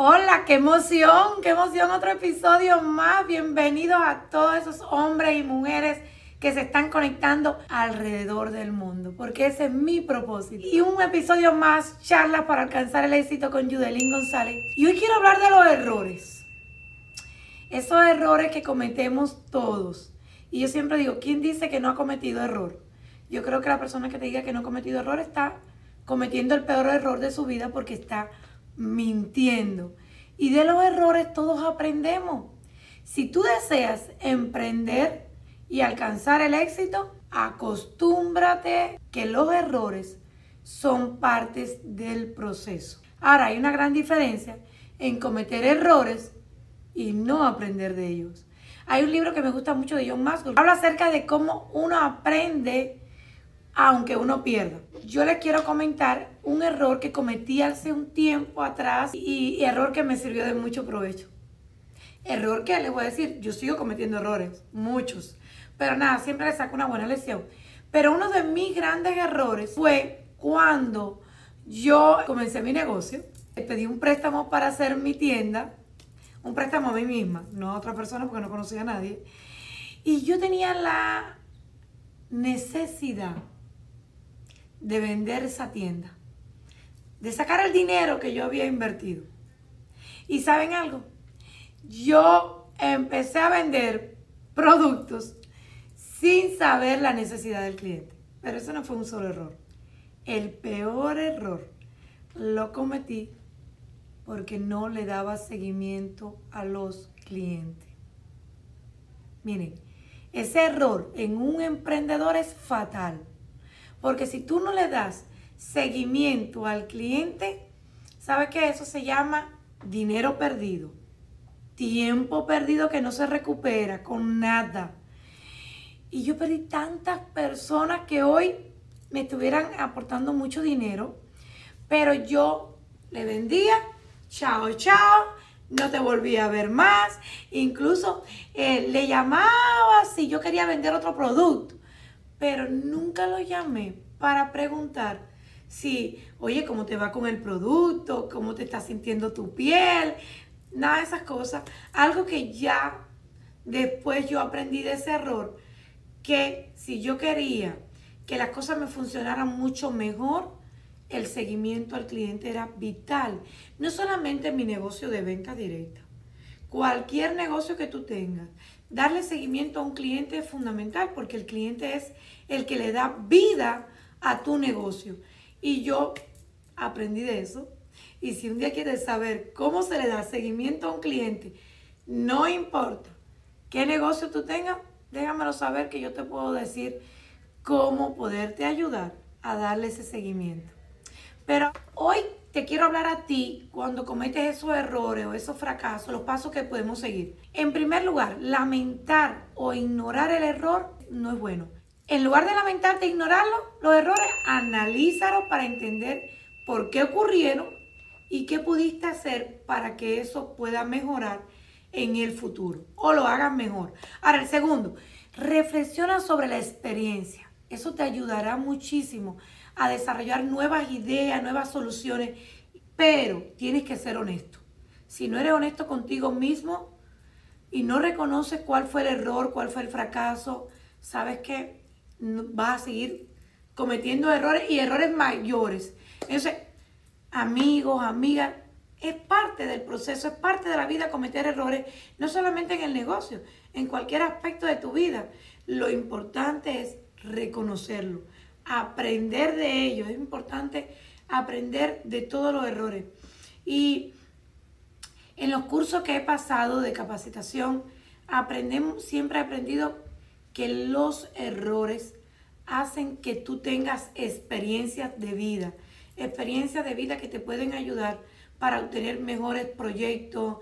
Hola, qué emoción, qué emoción, otro episodio más. Bienvenidos a todos esos hombres y mujeres que se están conectando alrededor del mundo, porque ese es mi propósito. Y un episodio más, charlas para alcanzar el éxito con Yudelín González. Y hoy quiero hablar de los errores. Esos errores que cometemos todos. Y yo siempre digo, ¿quién dice que no ha cometido error? Yo creo que la persona que te diga que no ha cometido error está cometiendo el peor error de su vida porque está mintiendo. Y de los errores todos aprendemos. Si tú deseas emprender y alcanzar el éxito, acostúmbrate que los errores son partes del proceso. Ahora, hay una gran diferencia en cometer errores y no aprender de ellos. Hay un libro que me gusta mucho de John Maxwell. Habla acerca de cómo uno aprende aunque uno pierda. Yo les quiero comentar un error que cometí hace un tiempo atrás y, error que me sirvió de mucho provecho. Error que les voy a decir, yo sigo cometiendo errores, muchos, pero nada, siempre le saco una buena lección. Pero uno de mis grandes errores fue cuando yo comencé mi negocio, pedí un préstamo para hacer mi tienda, un préstamo a mí misma, no a otra persona porque no conocía a nadie, y yo tenía la necesidad de vender esa tienda, de sacar el dinero que yo había invertido. Y saben algo, yo empecé a vender productos sin saber la necesidad del cliente. Pero eso no fue un solo error. El peor error lo cometí porque no le daba seguimiento a los clientes. Miren, ese error en un emprendedor es fatal. Porque si tú no le das seguimiento al cliente, ¿sabe que eso se llama dinero perdido? Tiempo perdido que no se recupera con nada. Y yo perdí tantas personas que hoy me estuvieran aportando mucho dinero, pero yo le vendía, chao, chao, no te volví a ver más, incluso eh, le llamaba si yo quería vender otro producto pero nunca lo llamé para preguntar si, oye, ¿cómo te va con el producto? ¿Cómo te está sintiendo tu piel? Nada de esas cosas. Algo que ya después yo aprendí de ese error, que si yo quería que las cosas me funcionaran mucho mejor, el seguimiento al cliente era vital. No solamente en mi negocio de venta directa. Cualquier negocio que tú tengas, darle seguimiento a un cliente es fundamental porque el cliente es el que le da vida a tu negocio. Y yo aprendí de eso. Y si un día quieres saber cómo se le da seguimiento a un cliente, no importa qué negocio tú tengas, déjamelo saber que yo te puedo decir cómo poderte ayudar a darle ese seguimiento. Pero hoy quiero hablar a ti cuando cometes esos errores o esos fracasos, los pasos que podemos seguir. En primer lugar, lamentar o ignorar el error no es bueno. En lugar de lamentarte e ignorarlo, los errores, analízalos para entender por qué ocurrieron y qué pudiste hacer para que eso pueda mejorar en el futuro o lo hagas mejor. Ahora, el segundo, reflexiona sobre la experiencia. Eso te ayudará muchísimo a desarrollar nuevas ideas, nuevas soluciones, pero tienes que ser honesto. Si no eres honesto contigo mismo y no reconoces cuál fue el error, cuál fue el fracaso, sabes que vas a seguir cometiendo errores y errores mayores. Entonces, amigos, amigas, es parte del proceso, es parte de la vida cometer errores, no solamente en el negocio, en cualquier aspecto de tu vida. Lo importante es reconocerlo aprender de ellos. Es importante aprender de todos los errores. Y en los cursos que he pasado de capacitación, aprendemos, siempre he aprendido que los errores hacen que tú tengas experiencias de vida, experiencias de vida que te pueden ayudar para obtener mejores proyectos,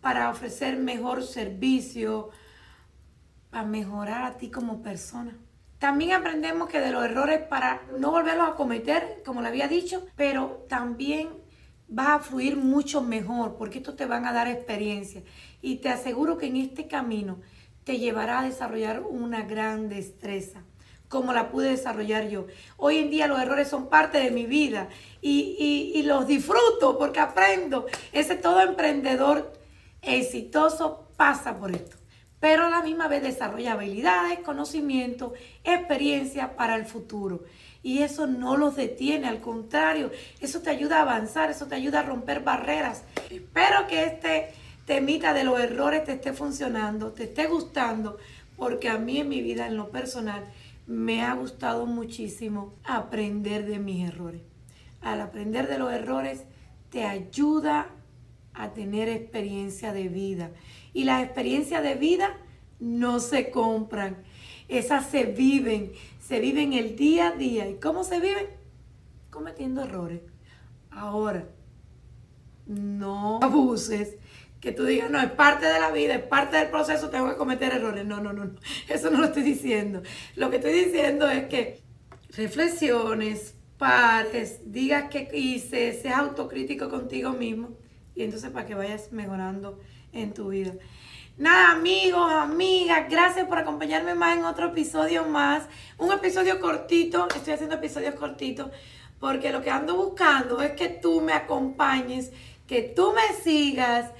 para ofrecer mejor servicio, para mejorar a ti como persona. También aprendemos que de los errores para no volverlos a cometer, como le había dicho, pero también vas a fluir mucho mejor porque esto te van a dar experiencia. Y te aseguro que en este camino te llevará a desarrollar una gran destreza. como la pude desarrollar yo. Hoy en día los errores son parte de mi vida y, y los disfruto porque aprendo. Ese todo emprendedor exitoso pasa por esto pero a la misma vez desarrolla habilidades, conocimiento, experiencia para el futuro. Y eso no los detiene, al contrario, eso te ayuda a avanzar, eso te ayuda a romper barreras. Espero que este temita de los errores te esté funcionando, te esté gustando, porque a mí en mi vida, en lo personal, me ha gustado muchísimo aprender de mis errores. Al aprender de los errores, te ayuda a tener experiencia de vida. Y las experiencias de vida no se compran, esas se viven, se viven el día a día. ¿Y cómo se viven? Cometiendo errores. Ahora, no abuses, que tú digas, no, es parte de la vida, es parte del proceso, tengo que cometer errores. No, no, no, no. eso no lo estoy diciendo. Lo que estoy diciendo es que reflexiones, pares, digas qué hice, seas autocrítico contigo mismo y entonces para que vayas mejorando en tu vida. Nada, amigos, amigas, gracias por acompañarme más en otro episodio más. Un episodio cortito, estoy haciendo episodios cortitos porque lo que ando buscando es que tú me acompañes, que tú me sigas,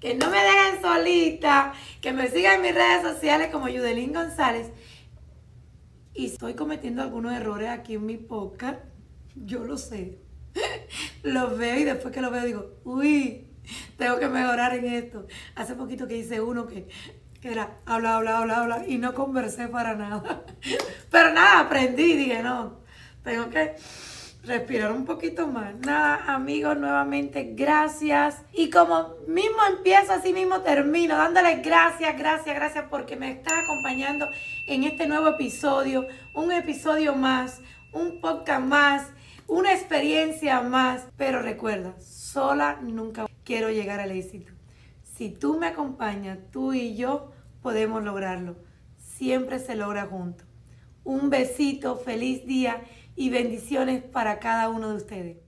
que no me dejen solita, que me sigan en mis redes sociales como Yudelín González. Y estoy cometiendo algunos errores aquí en mi podcast, yo lo sé. Los veo y después que los veo digo, uy, tengo que mejorar en esto. Hace poquito que hice uno que, era habla, habla, habla, habla y no conversé para nada. Pero nada, aprendí, dije, no, tengo que respirar un poquito más. Nada, amigos, nuevamente gracias. Y como mismo empiezo, así mismo termino, dándoles gracias, gracias, gracias porque me estás acompañando en este nuevo episodio, un episodio más, un podcast más, una experiencia más. Pero recuerda, sola nunca quiero llegar al éxito. Si tú me acompañas, tú y yo podemos lograrlo. Siempre se logra junto. Un besito, feliz día y bendiciones para cada uno de ustedes.